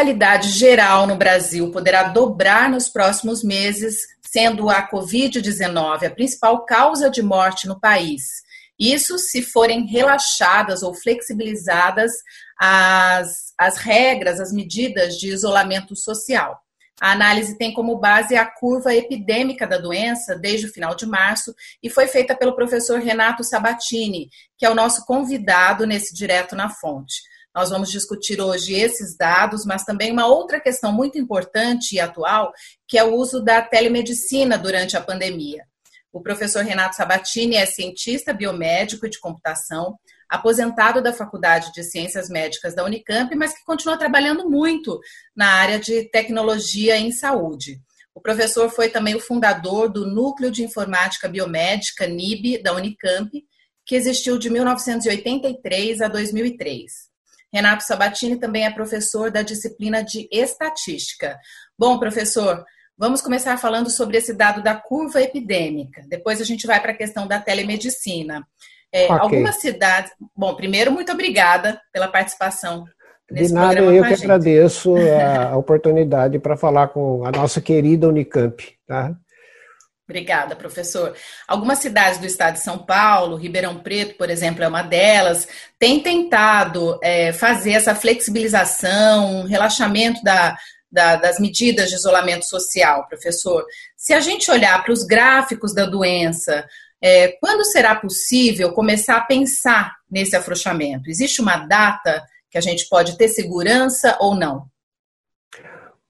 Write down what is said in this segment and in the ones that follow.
mortalidade geral no Brasil poderá dobrar nos próximos meses, sendo a Covid-19 a principal causa de morte no país. Isso se forem relaxadas ou flexibilizadas as, as regras, as medidas de isolamento social. A análise tem como base a curva epidêmica da doença desde o final de março e foi feita pelo professor Renato Sabatini, que é o nosso convidado nesse Direto na Fonte. Nós vamos discutir hoje esses dados, mas também uma outra questão muito importante e atual, que é o uso da telemedicina durante a pandemia. O professor Renato Sabatini é cientista biomédico e de computação, aposentado da Faculdade de Ciências Médicas da Unicamp, mas que continua trabalhando muito na área de tecnologia em saúde. O professor foi também o fundador do Núcleo de Informática Biomédica, NIB, da Unicamp, que existiu de 1983 a 2003. Renato Sabatini também é professor da disciplina de estatística. Bom, professor, vamos começar falando sobre esse dado da curva epidêmica. Depois a gente vai para a questão da telemedicina. É, okay. Algumas cidades. Bom, primeiro, muito obrigada pela participação. De nada, eu que agradeço a oportunidade para falar com a nossa querida Unicamp. Tá? Obrigada, professor. Algumas cidades do estado de São Paulo, Ribeirão Preto, por exemplo, é uma delas, tem tentado é, fazer essa flexibilização, relaxamento da, da, das medidas de isolamento social, professor. Se a gente olhar para os gráficos da doença, é, quando será possível começar a pensar nesse afrouxamento? Existe uma data que a gente pode ter segurança ou não?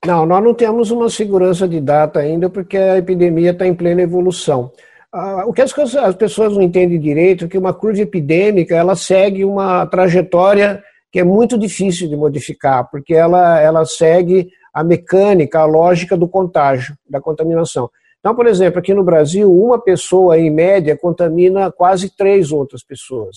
Não, nós não temos uma segurança de data ainda, porque a epidemia está em plena evolução. Ah, o que as, as, pessoas não entendem direito é que uma curva epidêmica ela segue uma trajetória que é muito difícil de modificar, porque ela, ela segue a mecânica, a lógica do contágio, da contaminação. Então, por exemplo, aqui no Brasil, uma pessoa, em média, contamina quase três outras pessoas.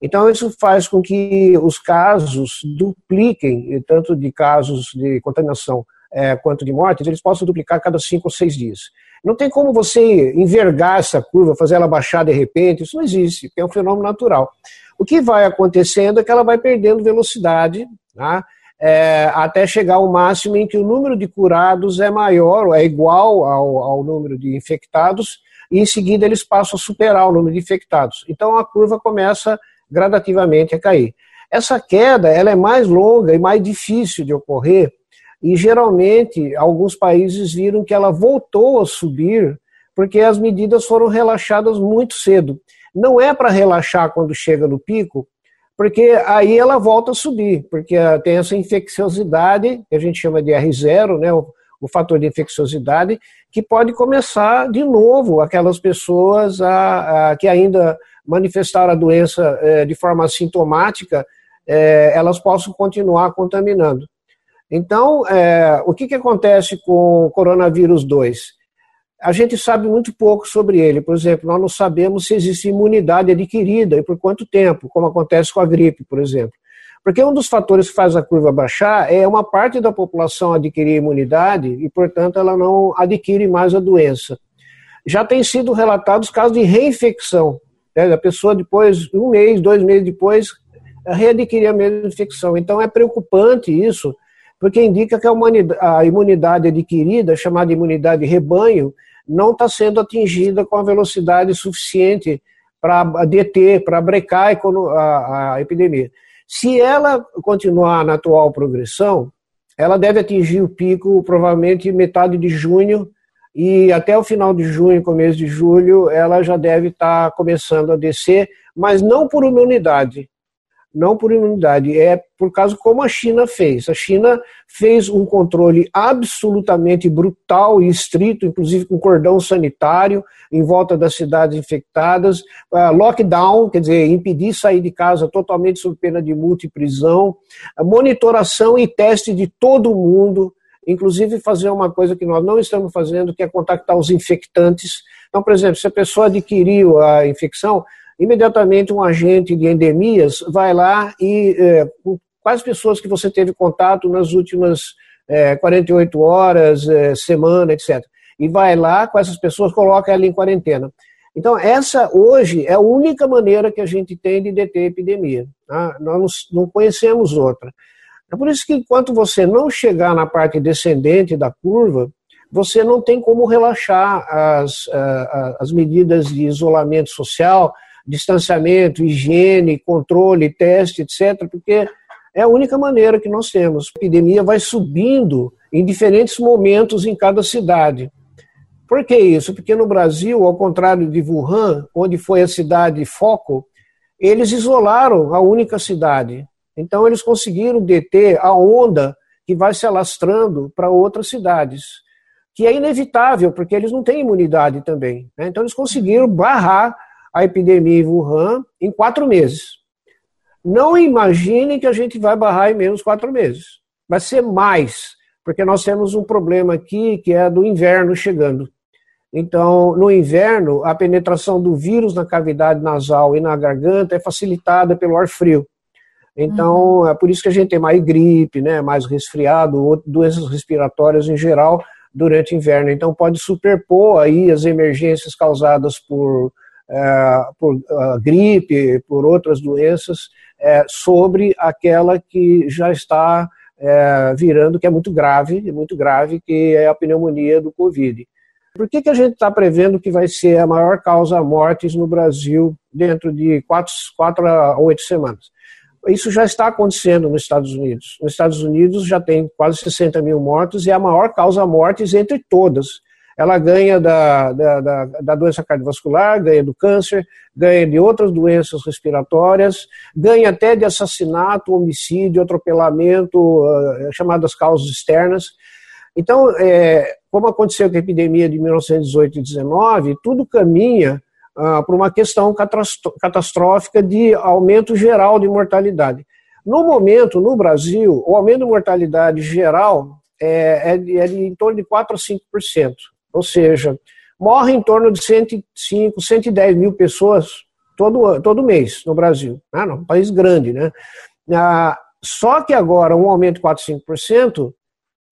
Então, isso faz com que os casos dupliquem, tanto de casos de contaminação é, quanto de mortes, eles possam duplicar cada cinco ou seis dias. Não tem como você envergar essa curva, fazer ela baixar de repente, isso não existe, é um fenômeno natural. O que vai acontecendo é que ela vai perdendo velocidade, tá? é, até chegar ao máximo em que o número de curados é maior, é igual ao, ao número de infectados, e em seguida eles passam a superar o número de infectados. Então a curva começa gradativamente a cair. Essa queda ela é mais longa e mais difícil de ocorrer, e geralmente alguns países viram que ela voltou a subir porque as medidas foram relaxadas muito cedo. Não é para relaxar quando chega no pico, porque aí ela volta a subir, porque tem essa infecciosidade, que a gente chama de R0, né, o, o fator de infecciosidade, que pode começar de novo aquelas pessoas a, a que ainda manifestaram a doença é, de forma sintomática, é, elas possam continuar contaminando. Então, é, o que, que acontece com o coronavírus 2? a gente sabe muito pouco sobre ele. Por exemplo, nós não sabemos se existe imunidade adquirida e por quanto tempo, como acontece com a gripe, por exemplo. Porque um dos fatores que faz a curva baixar é uma parte da população adquirir imunidade e, portanto, ela não adquire mais a doença. Já tem sido relatados casos de reinfecção. Né? A pessoa, depois, um mês, dois meses depois, readquirir a mesma infecção. Então, é preocupante isso, porque indica que a, a imunidade adquirida, chamada imunidade rebanho, não está sendo atingida com a velocidade suficiente para deter, para brecar a, a, epidemia. Se ela continuar na atual progressão, ela deve atingir o pico provavelmente metade de junho e até o final de junho, começo de julho, ela já deve estar tá começando a descer, mas não por imunidade, não por imunidade, é por causa como a China fez. A China fez um controle absolutamente brutal e estrito, inclusive com cordão sanitário em volta das cidades infectadas, uh, lockdown, quer dizer, impedir sair de casa totalmente sob pena de multa e prisão, monitoração e teste de todo mundo, inclusive fazer uma coisa que nós não estamos fazendo, que é contactar os infectantes. Então, por exemplo, se a pessoa adquiriu a infecção, imediatamente um agente de endemias vai lá e é, quais pessoas que você teve contato nas últimas é, 48 horas, é, semana, etc. E vai lá com essas pessoas, coloca ela em quarentena. Então, essa hoje é a única maneira que a gente tem de deter a epidemia. Tá? Nós não conhecemos outra. É por isso que enquanto você não chegar na parte descendente da curva, você não tem como relaxar as, as medidas de isolamento social, distanciamento, higiene, controle, teste, etc., porque é a única maneira que nós temos. A epidemia vai subindo em diferentes momentos em cada cidade. Por que isso? Porque no Brasil, ao contrário de Wuhan, onde foi a cidade foco, eles isolaram a única cidade. Então, eles conseguiram deter a onda que vai se alastrando para outras cidades, que é inevitável, porque eles não têm imunidade também. Né? Então, eles conseguiram barrar a epidemia em Wuhan em quatro meses. Não imagine que a gente vai barrar em menos quatro meses. Vai ser mais, porque nós temos um problema aqui que é do inverno chegando. Então, no inverno, a penetração do vírus na cavidade nasal e na garganta é facilitada pelo ar frio. Então, uhum. é por isso que a gente tem mais gripe, né, mais resfriado, doenças respiratórias em geral durante o inverno. Então, pode superpor aí as emergências causadas por, é, por uh, gripe, por outras doenças, é, sobre aquela que já está é, virando, que é muito grave, muito grave, que é a pneumonia do Covid. Por que, que a gente está prevendo que vai ser a maior causa mortes no Brasil dentro de quatro, quatro a oito semanas? Isso já está acontecendo nos Estados Unidos. Nos Estados Unidos já tem quase 60 mil mortos e é a maior causa mortes entre todas. Ela ganha da, da, da, da doença cardiovascular, ganha do câncer, ganha de outras doenças respiratórias, ganha até de assassinato, homicídio, atropelamento, uh, chamadas causas externas. Então, é, como aconteceu com a epidemia de 1918 e 19, tudo caminha ah, para uma questão catastrófica de aumento geral de mortalidade. No momento, no Brasil, o aumento de mortalidade geral é, é, de, é de em torno de 4 a 5%. Ou seja, morre em torno de 105, 110 mil pessoas todo, todo mês no Brasil. Ah, não, um país grande, né? Ah, só que agora um aumento de 4, 5%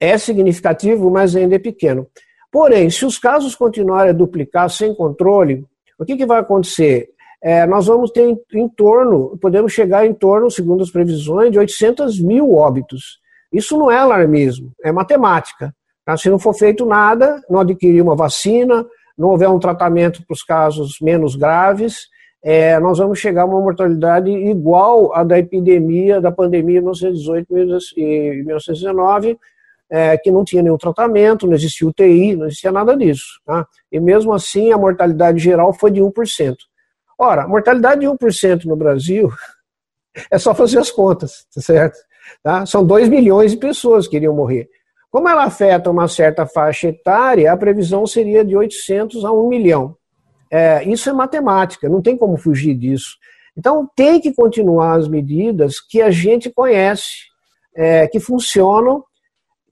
é significativo, mas ainda é pequeno. Porém, se os casos continuarem a duplicar sem controle, o que, que vai acontecer? É, nós vamos ter em, em, torno, podemos chegar em torno, segundo as previsões, de 800 mil óbitos. Isso não é alarmismo, é matemática. Tá? Se não for feito nada, não adquirir uma vacina, não houver um tratamento para os casos menos graves, é, nós vamos chegar a uma mortalidade igual à da epidemia, da pandemia de 1918 e 1919, é, que não tinha nenhum tratamento, não existia UTI, não existia nada disso. Tá? E mesmo assim, a mortalidade geral foi de 1%. Ora, mortalidade de 1% no Brasil é só fazer as contas, tá certo? Tá? São 2 milhões de pessoas que iriam morrer. Como ela afeta uma certa faixa etária, a previsão seria de 800 a 1 milhão. É, isso é matemática, não tem como fugir disso. Então, tem que continuar as medidas que a gente conhece, é, que funcionam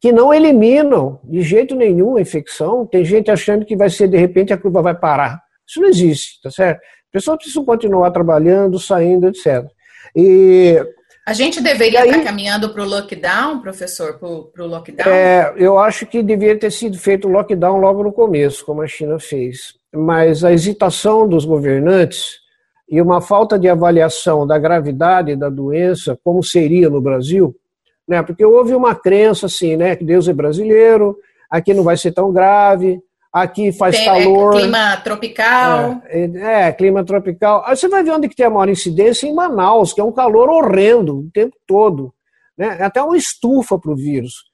que não eliminam de jeito nenhum a infecção. Tem gente achando que vai ser, de repente, a curva vai parar. Isso não existe, tá certo? Pessoas precisam continuar trabalhando, saindo, etc. E a gente deveria aí, estar caminhando para o lockdown, professor, para o lockdown? É, eu acho que deveria ter sido feito o lockdown logo no começo, como a China fez. Mas a hesitação dos governantes e uma falta de avaliação da gravidade da doença, como seria no Brasil, né? Porque houve uma crença assim, né? Que Deus é brasileiro, aqui não vai ser tão grave, aqui faz tem, é, calor. É, clima tropical. É, é, clima tropical. Aí você vai ver onde que tem a maior incidência em Manaus, que é um calor horrendo o tempo todo. Né? É até uma estufa para o vírus.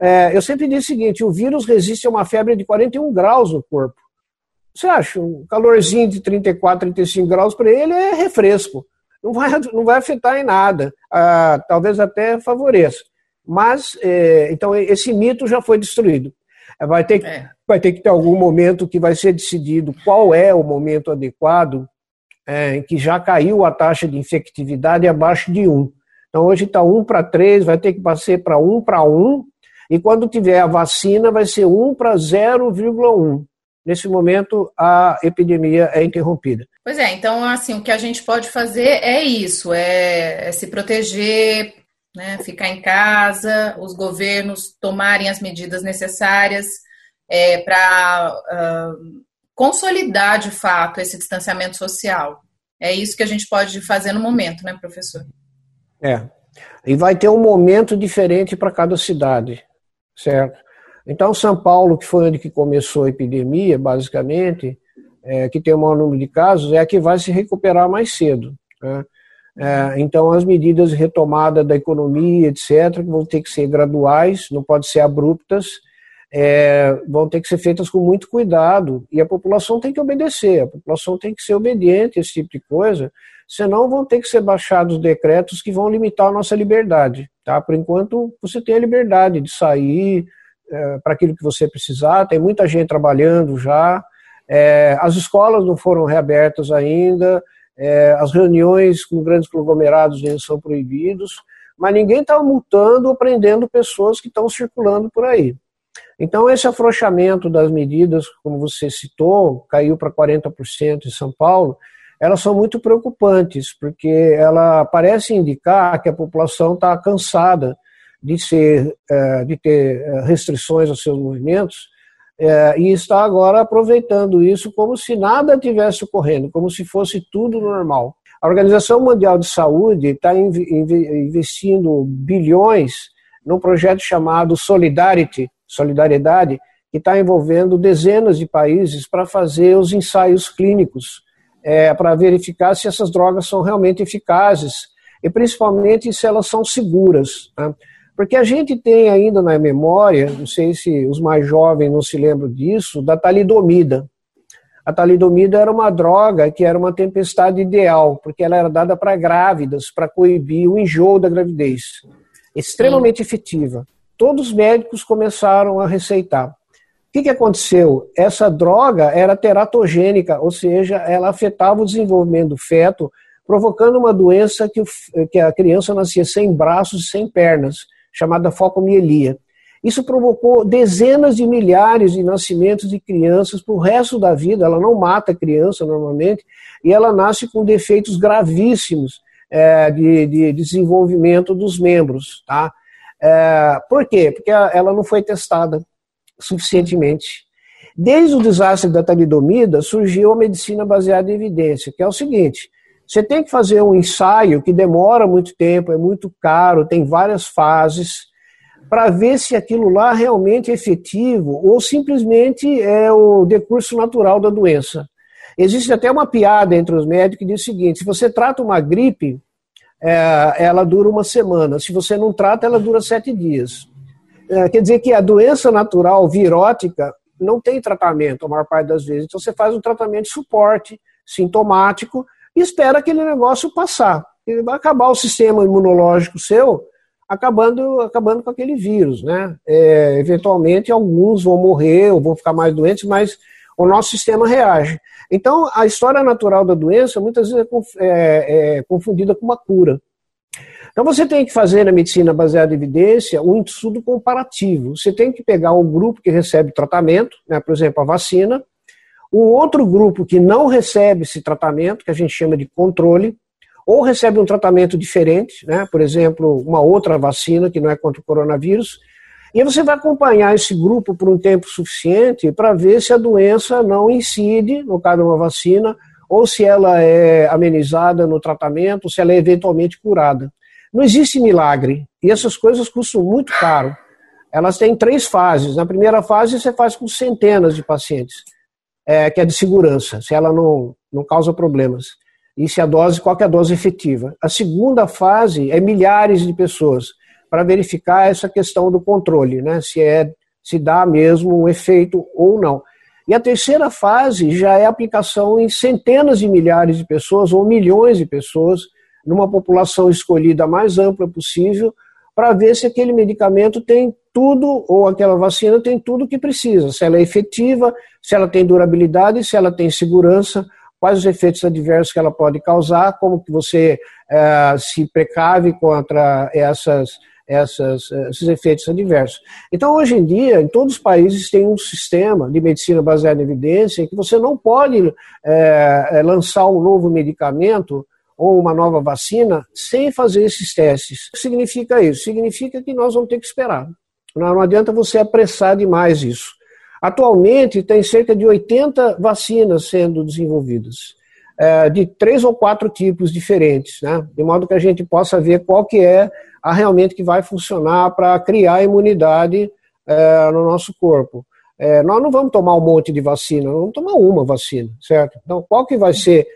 É, eu sempre digo o seguinte: o vírus resiste a uma febre de 41 graus no corpo. Você acha? Um calorzinho de 34, 35 graus para ele é refresco não vai, não vai afetar em nada, ah, talvez até favoreça. Mas, é, então, esse mito já foi destruído. Vai ter, é. vai ter que ter algum momento que vai ser decidido qual é o momento adequado é, em que já caiu a taxa de infectividade abaixo de 1. Então, hoje está 1 para 3, vai ter que passar para 1 para 1, e quando tiver a vacina, vai ser 1 para 0,1 nesse momento a epidemia é interrompida. Pois é, então assim, o que a gente pode fazer é isso, é, é se proteger, né, ficar em casa, os governos tomarem as medidas necessárias é, para uh, consolidar de fato esse distanciamento social. É isso que a gente pode fazer no momento, né, professor? É. E vai ter um momento diferente para cada cidade, certo? Então, São Paulo, que foi onde que começou a epidemia, basicamente, é, que tem o maior número de casos, é a que vai se recuperar mais cedo. Né? É, então, as medidas de retomada da economia, etc., vão ter que ser graduais, não podem ser abruptas, é, vão ter que ser feitas com muito cuidado, e a população tem que obedecer, a população tem que ser obediente a esse tipo de coisa, senão vão ter que ser baixados decretos que vão limitar a nossa liberdade. Tá? Por enquanto, você tem a liberdade de sair, é, para aquilo que você precisar, tem muita gente trabalhando já, é, as escolas não foram reabertas ainda, é, as reuniões com grandes conglomerados ainda são proibidos, mas ninguém está multando ou prendendo pessoas que estão circulando por aí. Então, esse afrouxamento das medidas, como você citou, caiu para 40% em São Paulo, elas são muito preocupantes, porque ela parece indicar que a população está cansada de, ser, é, de ter é, restrições aos seus movimentos, é, e está agora aproveitando isso como se nada tivesse ocorrendo, como se fosse tudo normal. A Organização Mundial de Saúde está investindo bilhões num projeto chamado Solidarity, Solidariedade, que está envolvendo dezenas de países para fazer os ensaios clínicos, é, para verificar se essas drogas são realmente eficazes e principalmente se elas são seguras. Né? Porque a gente tem ainda na memória, não sei se os mais jovens não se lembram disso, da talidomida. A talidomida era uma droga que era uma tempestade ideal, porque ela era dada para grávidas, para coibir o enjoo da gravidez. Extremamente Sim. efetiva. Todos os médicos começaram a receitar. O que, que aconteceu? Essa droga era teratogênica, ou seja, ela afetava o desenvolvimento do feto, provocando uma doença que, que a criança nascia sem braços e sem pernas chamada focomielia. Isso provocou dezenas de milhares de nascimentos de crianças para o resto da vida. Ela não mata a criança normalmente, e ela nasce com defeitos gravíssimos é, de, de, desenvolvimento dos membros. Tá? É, por quê? Porque ela não foi testada suficientemente. Desde o desastre da talidomida, surgiu a medicina baseada em evidência, que é o seguinte: você tem que fazer um ensaio que demora muito tempo, é muito caro, tem várias fases, para ver se aquilo lá realmente é efetivo ou simplesmente é o decurso natural da doença. Existe até uma piada entre os médicos que diz o seguinte: se você trata uma gripe, é, ela dura uma semana, se você não trata, ela dura sete dias. É, quer dizer que a doença natural virótica não tem tratamento a maior parte das vezes. Então você faz um tratamento de suporte sintomático e espera aquele negócio passar. Ele vai acabar o sistema imunológico seu acabando, acabando com aquele vírus, né? É, eventualmente alguns vão morrer ou vão ficar mais doentes, mas o nosso sistema reage. Então, a história natural da doença muitas vezes é, é, é confundida com uma cura. Então, você tem que fazer na medicina baseada em evidência um estudo comparativo. Você tem que pegar o grupo que recebe tratamento, né, por exemplo, a vacina, o outro grupo que não recebe esse tratamento, que a gente chama de controle, ou recebe um tratamento diferente, né? por exemplo, uma outra vacina que não é contra o coronavírus, e você vai acompanhar esse grupo por um tempo suficiente para ver se a doença não incide, no caso de uma vacina, ou se ela é amenizada no tratamento, se ela é eventualmente curada. Não existe milagre, e essas coisas custam muito caro. Elas têm três fases. Na primeira fase, você faz com centenas de pacientes é, que é de segurança, se ela não, não causa problemas. E se a dose, qual é a dose efetiva. A segunda fase é milhares de pessoas, para verificar essa questão do controle, né? se, é, se dá mesmo um efeito ou não. E a terceira fase já é aplicação em centenas de milhares de pessoas ou milhões de pessoas, numa população escolhida mais ampla possível, para ver se aquele medicamento tem tudo, ou aquela vacina tem tudo o que precisa, se ela é efetiva, se ela tem durabilidade, se ela tem segurança, quais os efeitos adversos que ela pode causar, como que você é, se precave contra essas, essas, esses efeitos adversos. Então, hoje em dia, em todos os países tem um sistema de medicina baseada em evidência que você não pode é, lançar um novo medicamento ou uma nova vacina sem fazer esses testes. O que significa isso? Significa que nós vamos ter que esperar. Não adianta você apressar demais isso. Atualmente, tem cerca de 80 vacinas sendo desenvolvidas. é, de três ou quatro tipos diferentes, né? de modo que a gente possa ver qual que é a realmente que vai funcionar para criar imunidade é, no nosso corpo. É, nós não vamos tomar um monte de vacina, vamos tomar uma vacina, certo? Então, qual que vai ser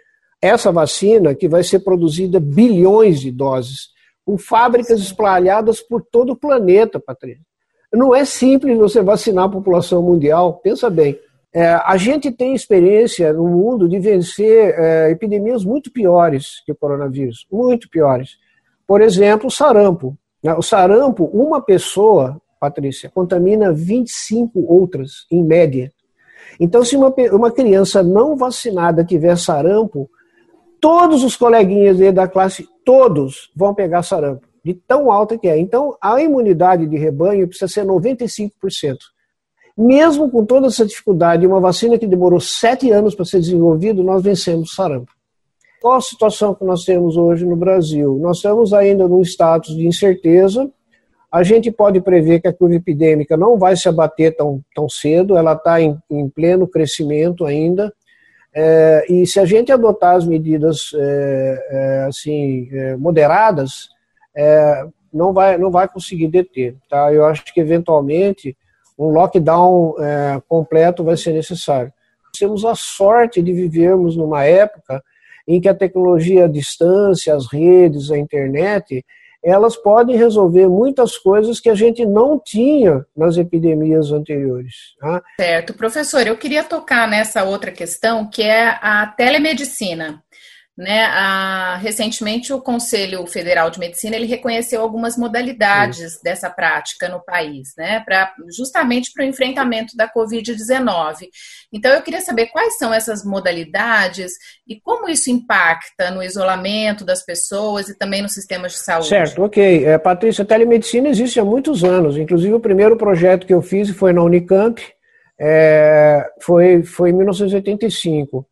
essa vacina que vai ser produzida bilhões de doses, com fábricas espalhadas por todo o planeta, Patrícia? Não é simples você vacinar a população mundial, pensa bem. É, a gente tem experiência no mundo de vencer é, epidemias muito piores que o coronavírus, muito piores. Por exemplo, o sarampo. Né? O sarampo, uma pessoa Patrícia, contamina 25 outras, em média. Então, se uma, uma criança não vacinada tiver sarampo, todos os coleguinhas da classe, todos vão pegar sarampo, de tão alta que é. Então, a imunidade de rebanho precisa ser 95%. Mesmo com toda essa dificuldade, uma vacina que demorou sete anos para ser desenvolvida, nós vencemos sarampo. Qual a situação que nós temos hoje no Brasil? Nós estamos ainda num status de incerteza, a gente pode prever que a curva epidêmica não vai se abater tão, tão cedo, ela está em, em, pleno crescimento ainda. É, e se a gente adotar as medidas é, é, assim é, moderadas, é, não vai não vai conseguir deter. Tá? Eu acho que eventualmente um lockdown é, completo vai ser necessário. Temos a sorte de vivermos numa época em que a tecnologia à distância, as redes, a internet elas podem resolver muitas coisas que a gente não tinha nas epidemias anteriores. Tá? Certo. Professor, eu queria tocar nessa outra questão, que é a telemedicina. Né, a, recentemente o Conselho Federal de Medicina ele reconheceu algumas modalidades Sim. dessa prática no país, né, pra, justamente para o enfrentamento da Covid-19. Então eu queria saber quais são essas modalidades e como isso impacta no isolamento das pessoas e também nos sistemas de saúde. Certo, ok. É, Patrícia, a telemedicina existe há muitos anos. Inclusive o primeiro projeto que eu fiz foi na Unicamp, é, foi, foi em 1985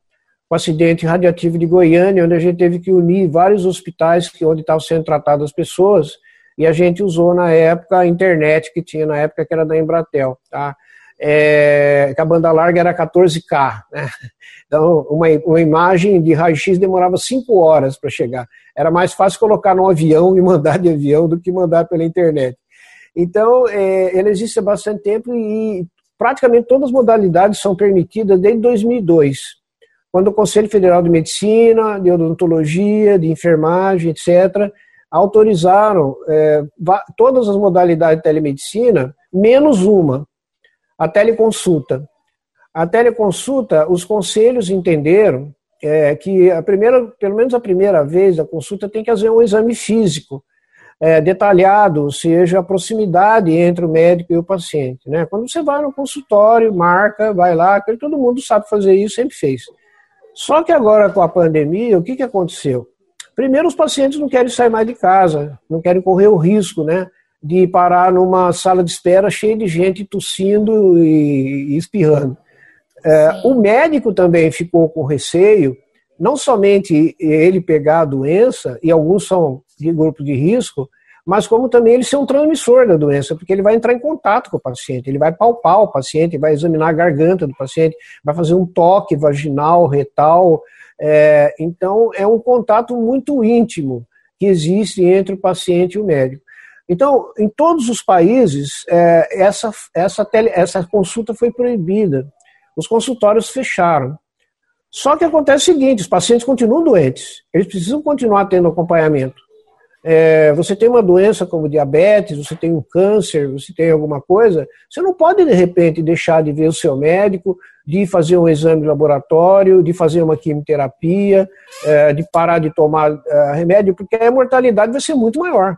o acidente radiativo de Goiânia, onde a gente teve que unir vários hospitais onde estavam sendo tratadas as pessoas, e a gente usou na época a internet que tinha na época, que era da Embratel, tá? É, que a banda larga era 14K, né? Então, uma, uma imagem de raio-x demorava 5 horas para chegar. Era mais fácil colocar no avião e mandar de avião do que mandar pela internet. Então, é, ele existe há bastante tempo e praticamente todas as modalidades são permitidas desde 2002 quando o Conselho Federal de Medicina, de Odontologia, de Enfermagem, etc., autorizaram é, todas as modalidades de telemedicina, menos uma, a teleconsulta. A teleconsulta, os conselhos entenderam é, que a primeira, pelo menos a primeira vez a consulta tem que fazer um exame físico é, detalhado, ou seja, a proximidade entre o médico e o paciente. Né? Quando você vai no consultório, marca, vai lá, todo mundo sabe fazer isso, sempre fez. Só que agora com a pandemia, o que, que aconteceu? Primeiro, os pacientes não querem sair mais de casa, não querem correr o risco, né? De parar numa sala de espera cheia de gente tossindo e, espirrando. É, o médico também ficou com receio, não somente ele pegar a doença, e alguns são de grupo de risco, mas como também ele ser um transmissor da doença, porque ele vai entrar em contato com o paciente, ele vai palpar o paciente, vai examinar a garganta do paciente, vai fazer um toque vaginal, retal. É, então, é um contato muito íntimo que existe entre o paciente e o médico. Então, em todos os países, é, essa, essa, tele, essa consulta foi proibida. Os consultórios fecharam. Só que acontece o seguinte: os pacientes continuam doentes, eles precisam continuar tendo acompanhamento é, você tem uma doença como diabetes, você tem um câncer, você tem alguma coisa, você não pode de repente deixar de ver o seu médico, de fazer um exame de laboratório, de fazer uma quimioterapia, é, de parar de tomar é, remédio, porque a mortalidade vai ser muito maior.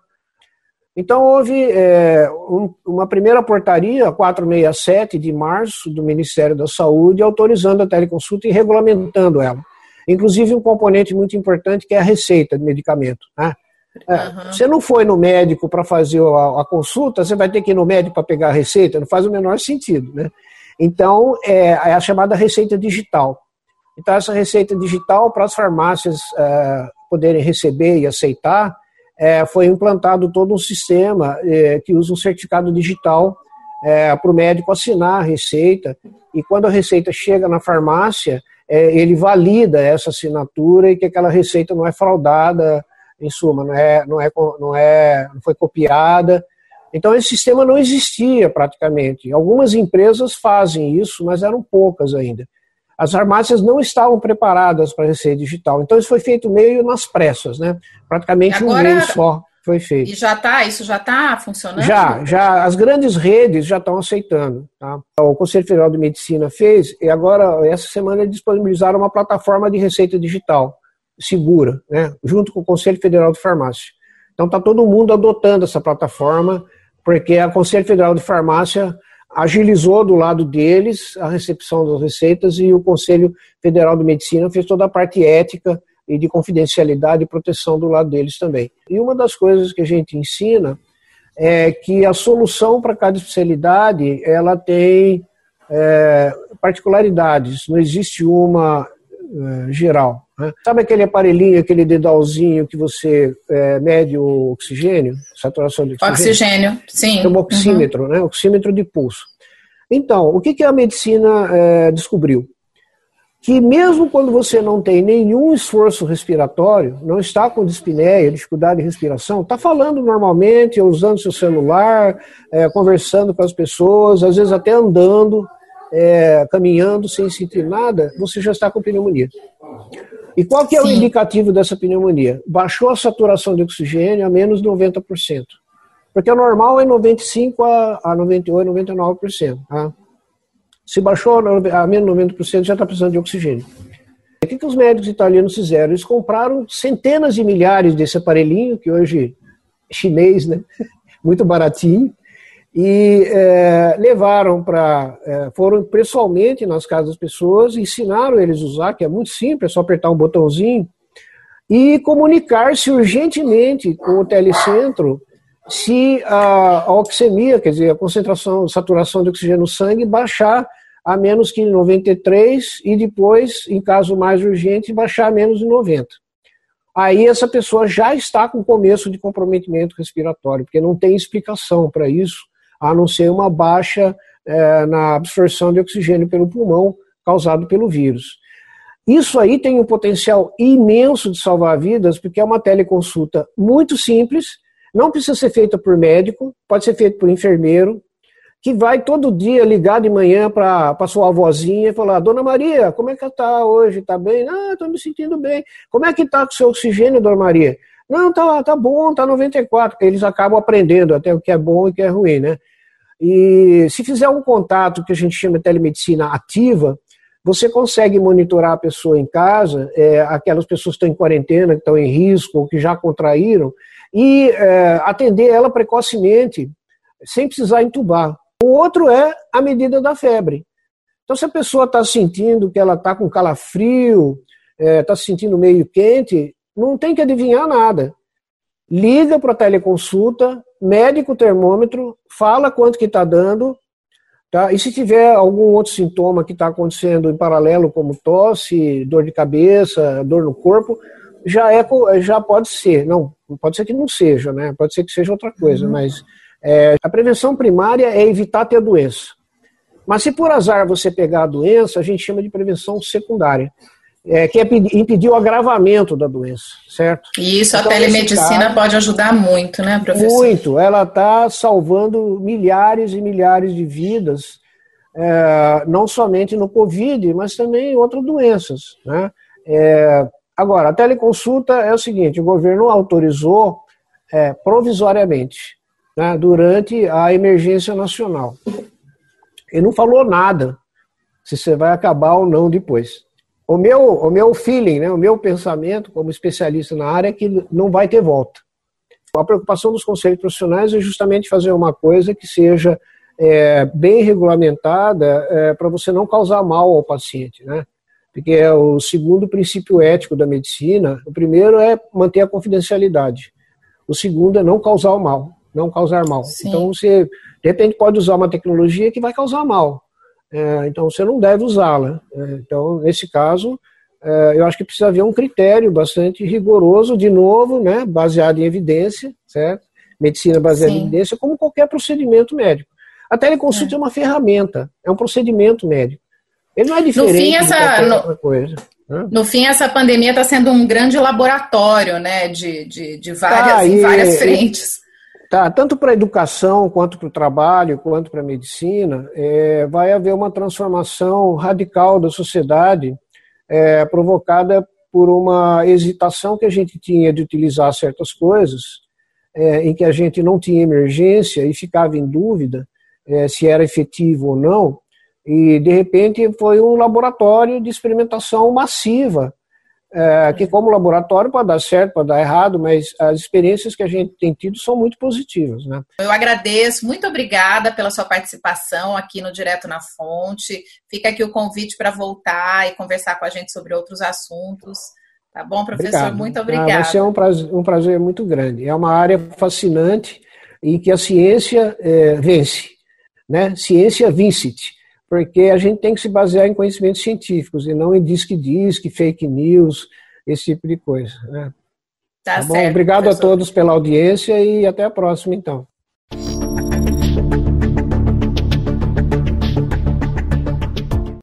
Então houve é, um, uma primeira portaria, 467 de março, do Ministério da Saúde, autorizando a teleconsulta e regulamentando ela. Inclusive um componente muito importante que é a receita de medicamento. Né? Uhum. Você não foi no médico para fazer a, a, consulta, você vai ter que ir no médico para pegar a receita, não faz o menor sentido, né? Então, é, é a chamada receita digital. Então, essa receita digital, para as farmácias é, poderem receber e aceitar, é, foi implantado todo um sistema é, que usa um certificado digital é, para o médico assinar a receita. E quando a receita chega na farmácia, é, ele valida essa assinatura e que aquela receita não é fraudada, em suma, não, é, não, é, não, é, não foi copiada. Então, esse sistema não existia praticamente. Algumas empresas fazem isso, mas eram poucas ainda. As farmácias não estavam preparadas para receita digital. Então, isso foi feito meio nas pressas, né? Praticamente Agora, um mês só foi feito. E já está, isso já está funcionando? Já, já. As grandes redes já estão aceitando. Tá? O Conselho Federal de Medicina fez, e agora, essa semana, eles disponibilizaram uma plataforma de receita digital segura, né? junto com o Conselho Federal de Farmácia. Então, está todo mundo adotando essa plataforma, porque a Conselho Federal de Farmácia agilizou do lado deles a recepção das receitas e o Conselho Federal de Medicina fez toda a parte ética e de confidencialidade e proteção do lado deles também. E uma das coisas que a gente ensina é que a solução para cada especialidade ela tem é, particularidades, não existe uma é, geral. Né? Sabe aquele aparelhinho, aquele dedalzinho que você é, mede o oxigênio, saturação de oxigênio? Oxigênio, sim. É um oxímetro, uhum. né? oxímetro de pulso. Então, o que, que a medicina é, descobriu? que mesmo quando você não tem nenhum esforço respiratório, não está com dispneia, dificuldade de respiração, está falando normalmente, usando seu celular, é, conversando com as pessoas, às vezes até andando, é, caminhando sem sentir nada, você já está com pneumonia. E qual que é Sim. o indicativo dessa pneumonia? Baixou a saturação de oxigênio a menos de 90%. Porque o normal é 95% a, a 98%, 99%. Tá? Se baixou a menos 90%, já está precisando de oxigênio. O que, que os médicos italianos fizeram? Eles compraram centenas de milhares desse aparelhinho, que hoje é chinês, né? muito baratinho, e é, levaram para. É, foram pessoalmente nas casas das pessoas, ensinaram eles a usar, que é muito simples, é só apertar um botãozinho, e comunicar-se urgentemente com o telecentro se a, a oxemia, quer dizer, a concentração, saturação de oxigênio no sangue baixar a menos que 93 e depois, em caso mais urgente, baixar a menos de 90. Aí essa pessoa já está com começo de comprometimento respiratório, porque não tem explicação para isso, a não ser uma baixa é, na absorção de oxigênio pelo pulmão causado pelo vírus. Isso aí tem um potencial imenso de salvar vidas, porque é uma teleconsulta muito simples, não precisa ser feita por médico, pode ser feita por enfermeiro, que vai todo dia ligar de manhã para a sua avózinha e falar: Dona Maria, como é que está hoje? Está bem? Ah, estou me sentindo bem. Como é que está com o seu oxigênio, Dona Maria? Não, tá, tá bom, tá 94. Eles acabam aprendendo até o que é bom e o que é ruim, né? E se fizer um contato que a gente chama de telemedicina ativa, você consegue monitorar a pessoa em casa, é, aquelas pessoas que estão em quarentena, que estão em risco ou que já contraíram, e é, atender ela precocemente, sem precisar entubar. O outro é a medida da febre. Então, se a pessoa está sentindo que ela está com calafrio, está é, tá se sentindo meio quente, não tem que adivinhar nada. Liga para a teleconsulta, mede o termômetro, fala quanto que está dando, tá? e se tiver algum outro sintoma que está acontecendo em paralelo, como tosse, dor de cabeça, dor no corpo, já, é, já pode ser. Não, pode ser que não seja, né? pode ser que seja outra coisa, uhum. mas é, a prevenção primária é evitar ter a doença. Mas se por azar você pegar a doença, a gente chama de prevenção secundária, é, que é impedir o agravamento da doença, certo? E isso então, a telemedicina caso, pode ajudar muito, né, professor? Muito. Ela está salvando milhares e milhares de vidas, é, não somente no Covid, mas também em outras doenças. Né? É, agora, a teleconsulta é o seguinte: o governo autorizou é, provisoriamente né, durante a emergência nacional. Ele não falou nada se você vai acabar ou não depois. O meu, o meu feeling, né, o meu pensamento como especialista na área é que não vai ter volta. A preocupação dos conselhos profissionais é justamente fazer uma coisa que seja é, bem regulamentada é, para você não causar mal ao paciente, né? Porque é o segundo princípio ético da medicina. O primeiro é manter a confidencialidade. O segundo é não causar o mal não causar mal. Sim. Então você, de repente, pode usar uma tecnologia que vai causar mal. É, então você não deve usá-la. É, então, nesse caso, é, eu acho que precisa haver um critério bastante rigoroso, de novo, né, baseado em evidência, certo? Medicina baseada Sim. em evidência, como qualquer procedimento médico. A teleconsulta é. é uma ferramenta, é um procedimento médico. Ele não é diferente no fim, essa, no, coisa. Né? No fim, essa pandemia está sendo um grande laboratório, né, de, de, de várias, tá, em várias frentes. Tá, tanto para a educação, quanto para o trabalho, quanto para a medicina, é, vai haver uma transformação radical da sociedade é, provocada por uma hesitação que a gente tinha de utilizar certas coisas, é, em que a gente não tinha emergência e ficava em dúvida é, se era efetivo ou não, e de repente foi um laboratório de experimentação massiva, é, que como laboratório pode dar certo, pode dar errado, mas as experiências que a gente tem tido são muito positivas. Né? Eu agradeço, muito obrigada pela sua participação aqui no Direto na Fonte. Fica aqui o convite para voltar e conversar com a gente sobre outros assuntos. Tá bom, professor? Obrigado. Muito obrigada. Ah, vai ser um prazer, um prazer muito grande. É uma área fascinante e que a ciência é, vence. Né? Ciência vincit porque a gente tem que se basear em conhecimentos científicos e não em diz que diz, que fake news, esse tipo de coisa. Né? Tá, tá bom? Obrigado professor. a todos pela audiência e até a próxima, então.